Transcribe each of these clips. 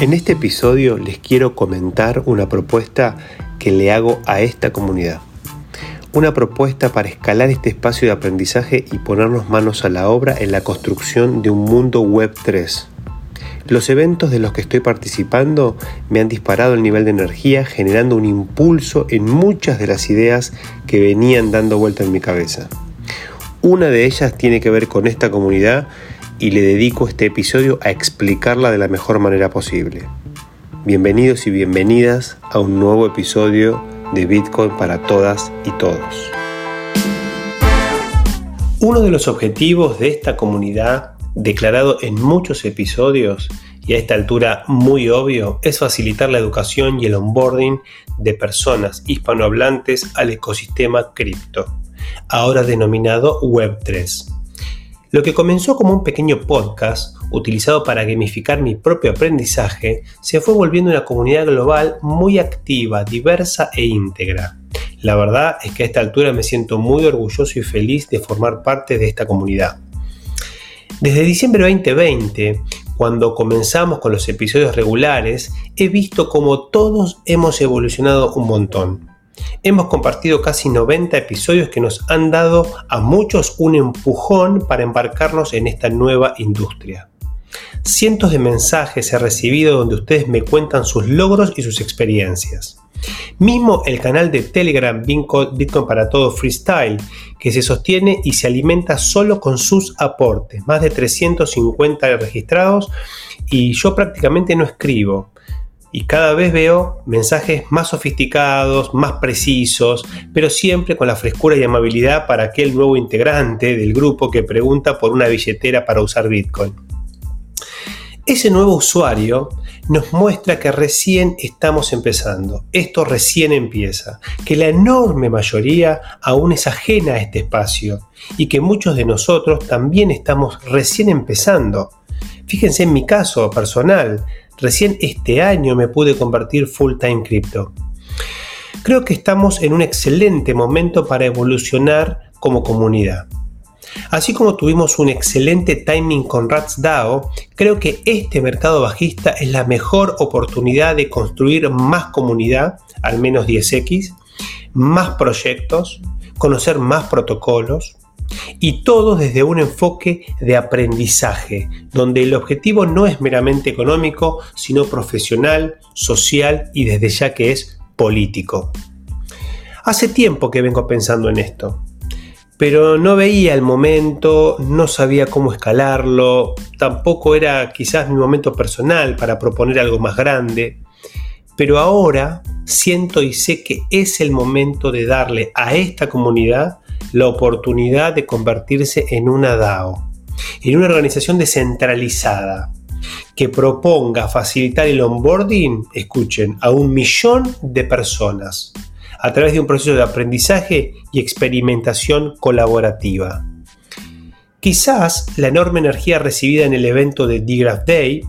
En este episodio les quiero comentar una propuesta que le hago a esta comunidad. Una propuesta para escalar este espacio de aprendizaje y ponernos manos a la obra en la construcción de un mundo web 3. Los eventos de los que estoy participando me han disparado el nivel de energía generando un impulso en muchas de las ideas que venían dando vuelta en mi cabeza. Una de ellas tiene que ver con esta comunidad y le dedico este episodio a explicarla de la mejor manera posible. Bienvenidos y bienvenidas a un nuevo episodio de Bitcoin para todas y todos. Uno de los objetivos de esta comunidad, declarado en muchos episodios y a esta altura muy obvio, es facilitar la educación y el onboarding de personas hispanohablantes al ecosistema cripto, ahora denominado Web3 lo que comenzó como un pequeño podcast utilizado para gamificar mi propio aprendizaje se fue volviendo una comunidad global muy activa, diversa e íntegra. La verdad es que a esta altura me siento muy orgulloso y feliz de formar parte de esta comunidad. Desde diciembre 2020, cuando comenzamos con los episodios regulares, he visto como todos hemos evolucionado un montón. Hemos compartido casi 90 episodios que nos han dado a muchos un empujón para embarcarnos en esta nueva industria. Cientos de mensajes he recibido donde ustedes me cuentan sus logros y sus experiencias. Mismo el canal de Telegram Bitcoin para todo Freestyle, que se sostiene y se alimenta solo con sus aportes, más de 350 registrados y yo prácticamente no escribo y cada vez veo mensajes más sofisticados, más precisos, pero siempre con la frescura y amabilidad para aquel nuevo integrante del grupo que pregunta por una billetera para usar Bitcoin. Ese nuevo usuario nos muestra que recién estamos empezando, esto recién empieza, que la enorme mayoría aún es ajena a este espacio y que muchos de nosotros también estamos recién empezando. Fíjense en mi caso personal, Recién este año me pude convertir full time crypto. Creo que estamos en un excelente momento para evolucionar como comunidad. Así como tuvimos un excelente timing con RatsDAO, creo que este mercado bajista es la mejor oportunidad de construir más comunidad, al menos 10x, más proyectos, conocer más protocolos, y todo desde un enfoque de aprendizaje, donde el objetivo no es meramente económico, sino profesional, social y desde ya que es político. Hace tiempo que vengo pensando en esto, pero no veía el momento, no sabía cómo escalarlo, tampoco era quizás mi momento personal para proponer algo más grande, pero ahora siento y sé que es el momento de darle a esta comunidad la oportunidad de convertirse en una DAO, en una organización descentralizada que proponga facilitar el onboarding, escuchen, a un millón de personas a través de un proceso de aprendizaje y experimentación colaborativa. Quizás la enorme energía recibida en el evento de D-Graph Day,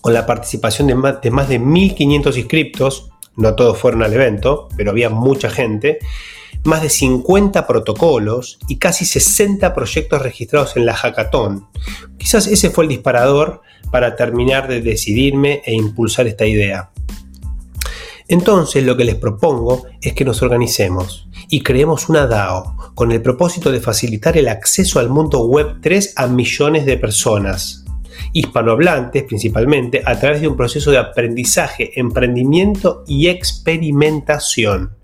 con la participación de más de, más de 1.500 inscriptos, no todos fueron al evento, pero había mucha gente, más de 50 protocolos y casi 60 proyectos registrados en la hackathon. Quizás ese fue el disparador para terminar de decidirme e impulsar esta idea. Entonces lo que les propongo es que nos organicemos y creemos una DAO con el propósito de facilitar el acceso al mundo web 3 a millones de personas, hispanohablantes principalmente, a través de un proceso de aprendizaje, emprendimiento y experimentación.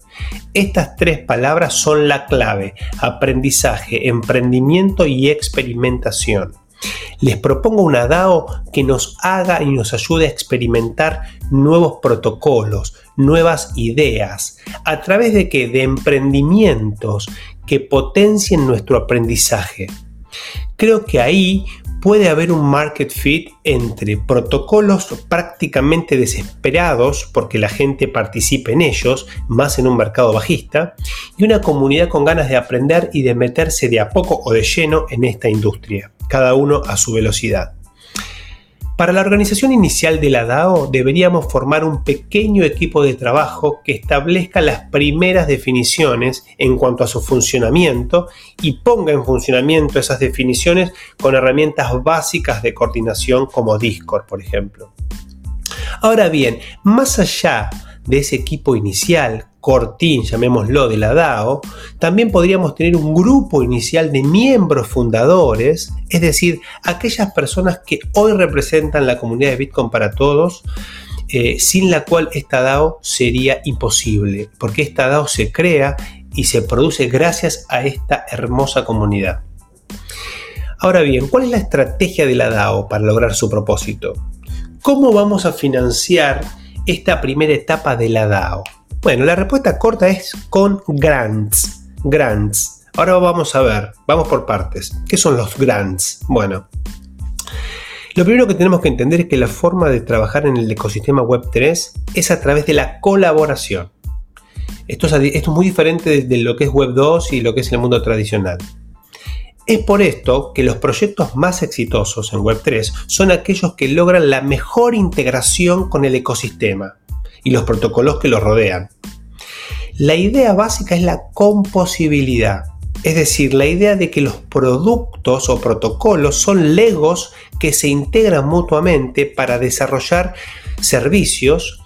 Estas tres palabras son la clave, aprendizaje, emprendimiento y experimentación. Les propongo una DAO que nos haga y nos ayude a experimentar nuevos protocolos, nuevas ideas, a través de que de emprendimientos que potencien nuestro aprendizaje. Creo que ahí puede haber un market fit entre protocolos prácticamente desesperados porque la gente participe en ellos, más en un mercado bajista, y una comunidad con ganas de aprender y de meterse de a poco o de lleno en esta industria, cada uno a su velocidad. Para la organización inicial de la DAO deberíamos formar un pequeño equipo de trabajo que establezca las primeras definiciones en cuanto a su funcionamiento y ponga en funcionamiento esas definiciones con herramientas básicas de coordinación como Discord, por ejemplo. Ahora bien, más allá de ese equipo inicial, cortín, llamémoslo, de la DAO, también podríamos tener un grupo inicial de miembros fundadores, es decir, aquellas personas que hoy representan la comunidad de Bitcoin para todos, eh, sin la cual esta DAO sería imposible, porque esta DAO se crea y se produce gracias a esta hermosa comunidad. Ahora bien, ¿cuál es la estrategia de la DAO para lograr su propósito? ¿Cómo vamos a financiar esta primera etapa de la DAO? Bueno, la respuesta corta es con grants. Grants. Ahora vamos a ver, vamos por partes. ¿Qué son los grants? Bueno, lo primero que tenemos que entender es que la forma de trabajar en el ecosistema Web3 es a través de la colaboración. Esto es, muy diferente de lo que es Web 2 y lo que es el mundo tradicional. Es por esto que los proyectos más exitosos en Web3 son aquellos que logran la mejor integración con el ecosistema y los protocolos que lo rodean. La idea básica es la composibilidad, es decir, la idea de que los productos o protocolos son legos que se integran mutuamente para desarrollar servicios.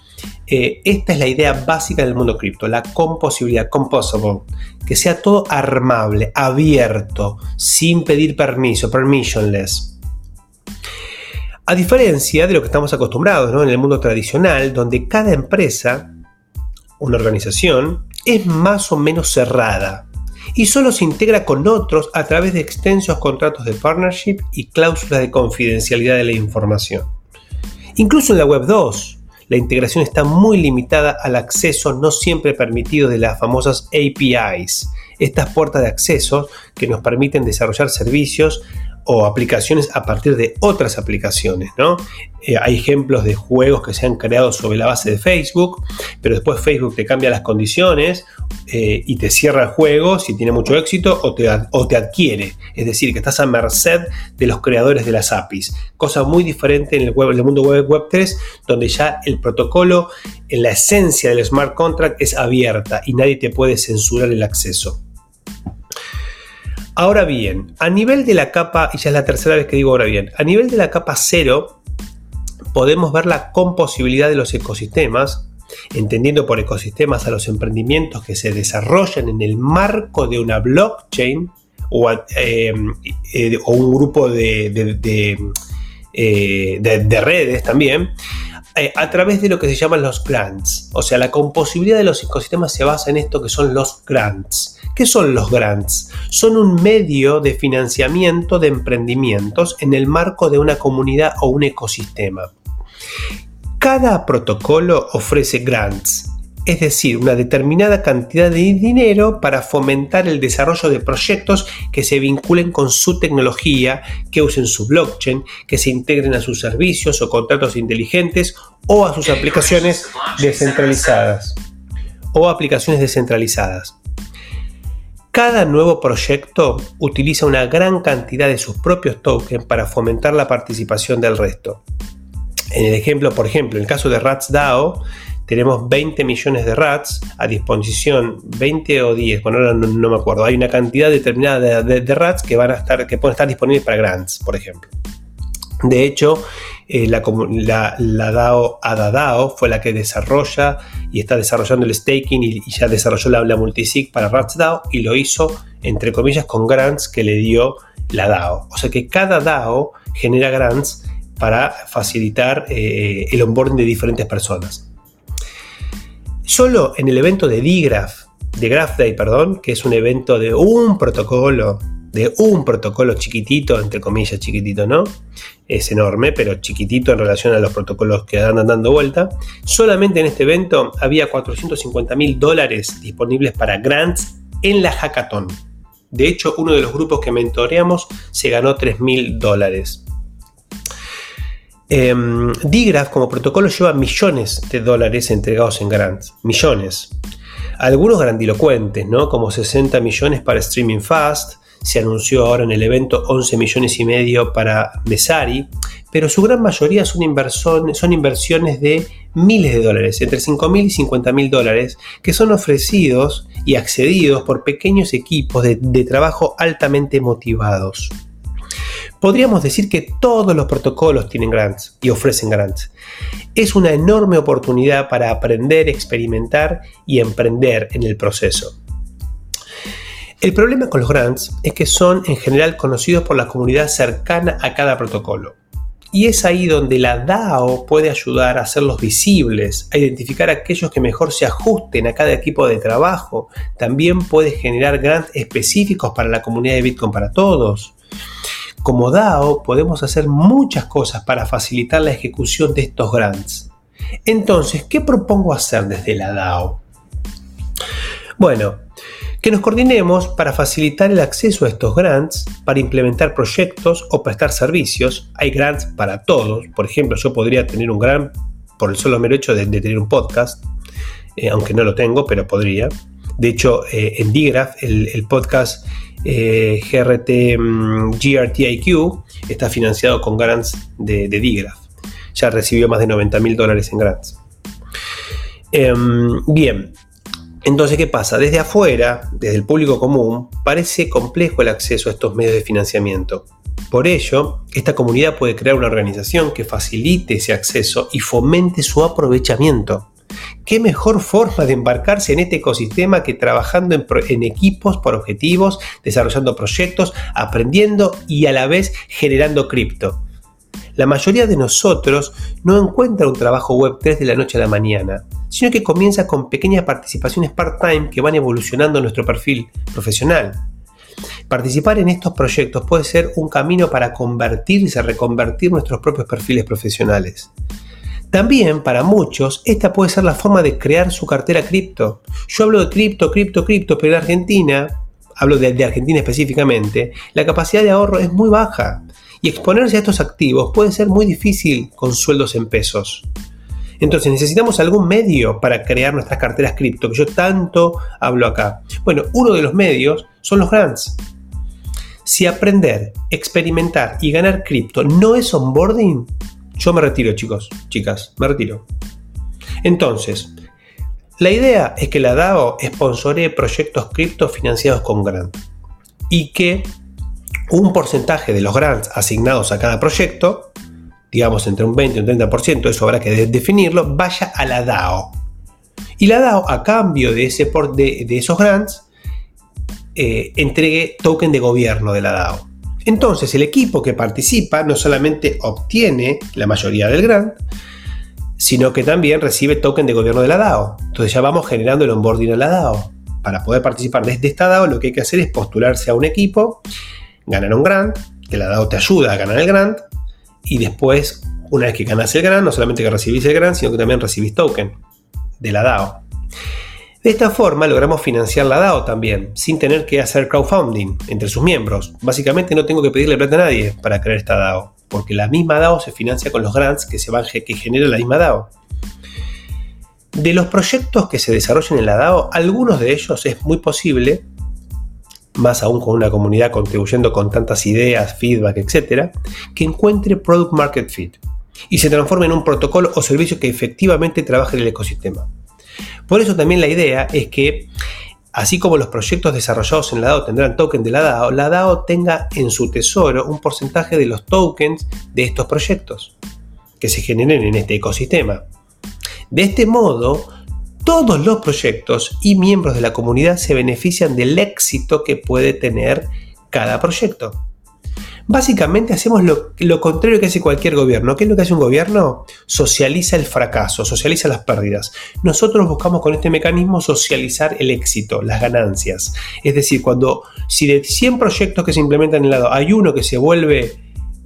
Eh, esta es la idea básica del mundo cripto, la composibilidad, composable, que sea todo armable, abierto, sin pedir permiso, permissionless. A diferencia de lo que estamos acostumbrados en el mundo tradicional, donde cada empresa, una organización, es más o menos cerrada y solo se integra con otros a través de extensos contratos de partnership y cláusulas de confidencialidad de la información. Incluso en la Web 2, la integración está muy limitada al acceso no siempre permitido de las famosas APIs, estas puertas de acceso que nos permiten desarrollar servicios o aplicaciones a partir de otras aplicaciones. ¿no? Eh, hay ejemplos de juegos que se han creado sobre la base de Facebook, pero después Facebook te cambia las condiciones eh, y te cierra el juego si tiene mucho éxito o te, o te adquiere. Es decir, que estás a merced de los creadores de las APIs. Cosa muy diferente en el, en el mundo web, web 3, donde ya el protocolo, en la esencia del smart contract, es abierta y nadie te puede censurar el acceso. Ahora bien, a nivel de la capa, y ya es la tercera vez que digo ahora bien, a nivel de la capa cero, podemos ver la composibilidad de los ecosistemas, entendiendo por ecosistemas a los emprendimientos que se desarrollan en el marco de una blockchain o, eh, eh, un grupo de, eh, de redes también, a través de lo que se llaman los grants. O sea, la composibilidad de los ecosistemas se basa en esto que son los grants. ¿Qué son los grants? Son un medio de financiamiento de emprendimientos en el marco de una comunidad o un ecosistema. Cada protocolo ofrece grants, es decir, una determinada cantidad de dinero para fomentar el desarrollo de proyectos que se vinculen con su tecnología, que usen su blockchain, que se integren a sus servicios o contratos inteligentes o a sus aplicaciones descentralizadas o aplicaciones descentralizadas. Cada nuevo proyecto utiliza una gran cantidad de sus propios tokens para fomentar la participación del resto. En el ejemplo, por ejemplo, en el caso de Rats DAO, tenemos 20 millones de rats a disposición, 20 o 10, bueno, ahora no, me acuerdo. Hay una cantidad determinada de, rats que van a estar, que pueden estar disponibles para grants, por ejemplo. De hecho, eh, la, la, DAO ADADAO fue la que desarrolla y está desarrollando el staking y, ya desarrolló la, la multisig para RatsDAO y lo hizo, entre comillas, con grants que le dio la DAO. O sea que cada DAO genera grants para facilitar eh, el onboarding de diferentes personas. Solo en el evento de DGraph, de Graph Day, perdón, que es un evento de un protocolo de un protocolo chiquitito, entre comillas chiquitito, ¿no? Es enorme, pero chiquitito en relación a los protocolos que andan dando vuelta. Solamente en este evento había 450 mil dólares disponibles para grants en la hackathon. De hecho, uno de los grupos que mentoreamos se ganó 3 mil dólares. Eh, Digraph como protocolo lleva millones de dólares entregados en grants. Millones. Algunos grandilocuentes, ¿no? Como 60 millones para Streaming Fast, se anunció ahora en el evento 11 millones y medio para Mesari, pero su gran mayoría son, inversiones de miles de dólares, entre 5 mil y 50 mil dólares, que son ofrecidos y accedidos por pequeños equipos de, trabajo altamente motivados. Podríamos decir que todos los protocolos tienen grants y ofrecen grants. Es una enorme oportunidad para aprender, experimentar y emprender en el proceso. El problema con los grants es que son en general conocidos por la comunidad cercana a cada protocolo. Y es ahí donde la DAO puede ayudar a hacerlos visibles, a identificar aquellos que mejor se ajusten a cada equipo de trabajo. También puede generar grants específicos para la comunidad de Bitcoin para todos. Como DAO podemos hacer muchas cosas para facilitar la ejecución de estos grants. Entonces, ¿qué propongo hacer desde la DAO? Bueno, que nos coordinemos para facilitar el acceso a estos grants, para implementar proyectos o prestar servicios. Hay grants para todos. Por ejemplo, yo podría tener un grant por el solo mero hecho de, tener un podcast, eh, aunque no lo tengo, pero podría. De hecho, eh, en Digraph, el, podcast eh, GRT mm, GRTIQ está financiado con grants de, de Digraph. Ya recibió más de 90 mil dólares en grants. Em, bien, entonces, ¿qué pasa? Desde afuera, desde el público común, parece complejo el acceso a estos medios de financiamiento. Por ello, esta comunidad puede crear una organización que facilite ese acceso y fomente su aprovechamiento. ¿Qué mejor forma de embarcarse en este ecosistema que trabajando en, equipos por objetivos, desarrollando proyectos, aprendiendo y a la vez generando cripto? La mayoría de nosotros no encuentra un trabajo web 3 de la noche a la mañana, sino que comienza con pequeñas participaciones part-time que van evolucionando nuestro perfil profesional. Participar en estos proyectos puede ser un camino para convertirse, reconvertir nuestros propios perfiles profesionales. También para muchos esta puede ser la forma de crear su cartera cripto. Yo hablo de cripto, cripto, cripto, pero en Argentina, hablo de, Argentina específicamente, la capacidad de ahorro es muy baja y exponerse a estos activos puede ser muy difícil con sueldos en pesos. Entonces necesitamos algún medio para crear nuestras carteras cripto, que yo tanto hablo acá. Bueno, uno de los medios son los grants. Si aprender, experimentar y ganar cripto no es onboarding, yo me retiro, chicos, chicas, me retiro. Entonces, la idea es que la DAO sponsoree proyectos cripto financiados con grant y que un porcentaje de los grants asignados a cada proyecto, digamos entre un 20 y un 30%, eso habrá que definirlo, vaya a la DAO. Y la DAO, a cambio de, ese de, de esos grants, eh, entregue token de gobierno de la DAO. Entonces el equipo que participa no solamente obtiene la mayoría del grant, sino que también recibe token de gobierno de la DAO. Entonces ya vamos generando el onboarding a la DAO. Para poder participar desde esta DAO lo que hay que hacer es postularse a un equipo ganar un grant, que la DAO te ayuda a ganar el grant, y después, una vez que ganas el grant, no solamente que recibís el grant, sino que también recibís token de la DAO. De esta forma logramos financiar la DAO también, sin tener que hacer crowdfunding entre sus miembros. Básicamente no tengo que pedirle plata a nadie para crear esta DAO, porque la misma DAO se financia con los grants que, se van, que genera la misma DAO. De los proyectos que se desarrollan en la DAO, algunos de ellos es muy posible más aún con una comunidad contribuyendo con tantas ideas, feedback, etc., que encuentre Product Market Fit y se transforme en un protocolo o servicio que efectivamente trabaje en el ecosistema. Por eso también la idea es que, así como los proyectos desarrollados en la DAO tendrán token de la DAO, la DAO tenga en su tesoro un porcentaje de los tokens de estos proyectos que se generen en este ecosistema. De este modo, todos los proyectos y miembros de la comunidad se benefician del éxito que puede tener cada proyecto. Básicamente hacemos lo, contrario que hace cualquier gobierno. ¿Qué es lo que hace un gobierno? Socializa el fracaso, socializa las pérdidas. Nosotros buscamos con este mecanismo socializar el éxito, las ganancias. Es decir, cuando si de 100 proyectos que se implementan en el lado hay uno que se vuelve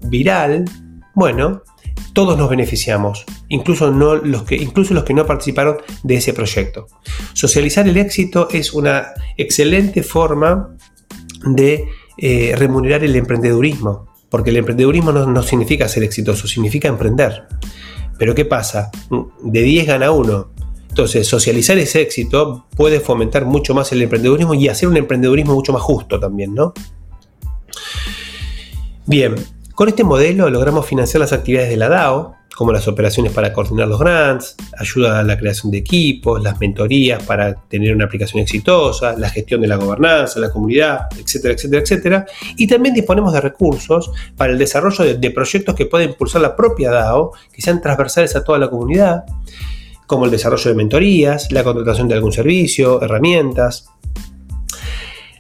viral, bueno, todos nos beneficiamos, incluso, no los que, incluso los que no participaron de ese proyecto. Socializar el éxito es una excelente forma de eh, remunerar el emprendedurismo, porque el emprendedurismo no, significa ser exitoso, significa emprender. Pero ¿qué pasa? De 10 gana uno. Entonces, socializar ese éxito puede fomentar mucho más el emprendedurismo y hacer un emprendedurismo mucho más justo también, ¿no? Bien, con este modelo logramos financiar las actividades de la DAO, como las operaciones para coordinar los grants, ayuda a la creación de equipos, las mentorías para tener una aplicación exitosa, la gestión de la gobernanza, la comunidad, etcétera, etcétera, etcétera. Y también disponemos de recursos para el desarrollo de, de proyectos que pueden impulsar la propia DAO, que sean transversales a toda la comunidad, como el desarrollo de mentorías, la contratación de algún servicio, herramientas.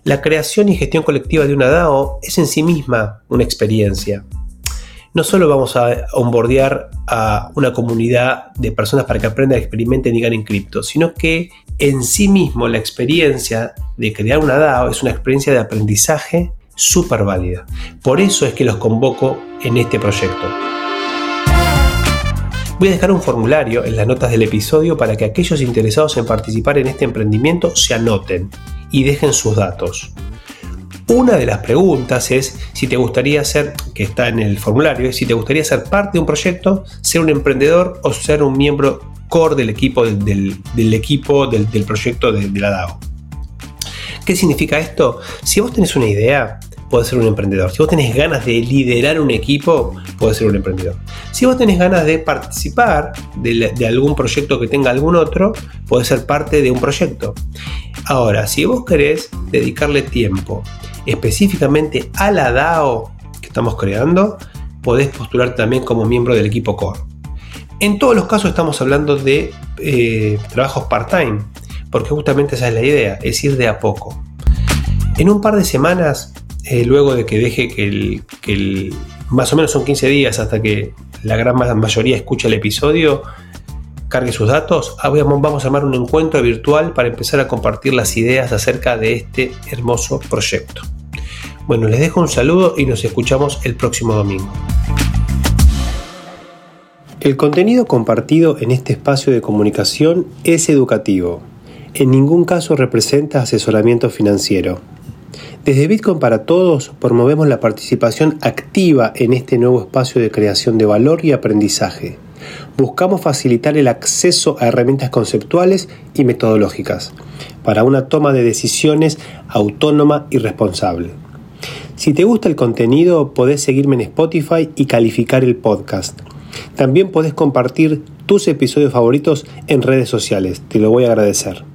La creación y gestión colectiva de una DAO es en sí misma una experiencia. No solo vamos a onboardear a una comunidad de personas para que aprendan, experimenten y ganen cripto, sino que en sí mismo la experiencia de crear una DAO es una experiencia de aprendizaje súper válida. Por eso es que los convoco en este proyecto. Voy a dejar un formulario en las notas del episodio para que aquellos interesados en participar en este emprendimiento se anoten y dejen sus datos. Una de las preguntas es si te gustaría ser, que está en el formulario, si te gustaría ser parte de un proyecto, ser un emprendedor o ser un miembro core del equipo del, equipo del, proyecto de, de la DAO. ¿Qué significa esto? Si vos tenés una idea, puedes ser un emprendedor. Si vos tenés ganas de liderar un equipo, puedes ser un emprendedor. Si vos tenés ganas de participar de, algún proyecto que tenga algún otro, puedes ser parte de un proyecto. Ahora, si vos querés dedicarle tiempo específicamente a la DAO que estamos creando, podés postular también como miembro del equipo core. En todos los casos estamos hablando de eh, trabajos part-time, porque justamente esa es la idea, es ir de a poco. En un par de semanas eh, luego de que deje que el, más o menos son 15 días hasta que la gran mayoría escuche el episodio, cargue sus datos, ah, vamos a armar un encuentro virtual para empezar a compartir las ideas acerca de este hermoso proyecto. Bueno, les dejo un saludo y nos escuchamos el próximo domingo. El contenido compartido en este espacio de comunicación es educativo. En ningún caso representa asesoramiento financiero. Desde Bitcoin para Todos promovemos la participación activa en este nuevo espacio de creación de valor y aprendizaje. Buscamos facilitar el acceso a herramientas conceptuales y metodológicas para una toma de decisiones autónoma y responsable. Si te gusta el contenido, podés seguirme en Spotify y calificar el podcast. También podés compartir tus episodios favoritos en redes sociales, te lo voy a agradecer.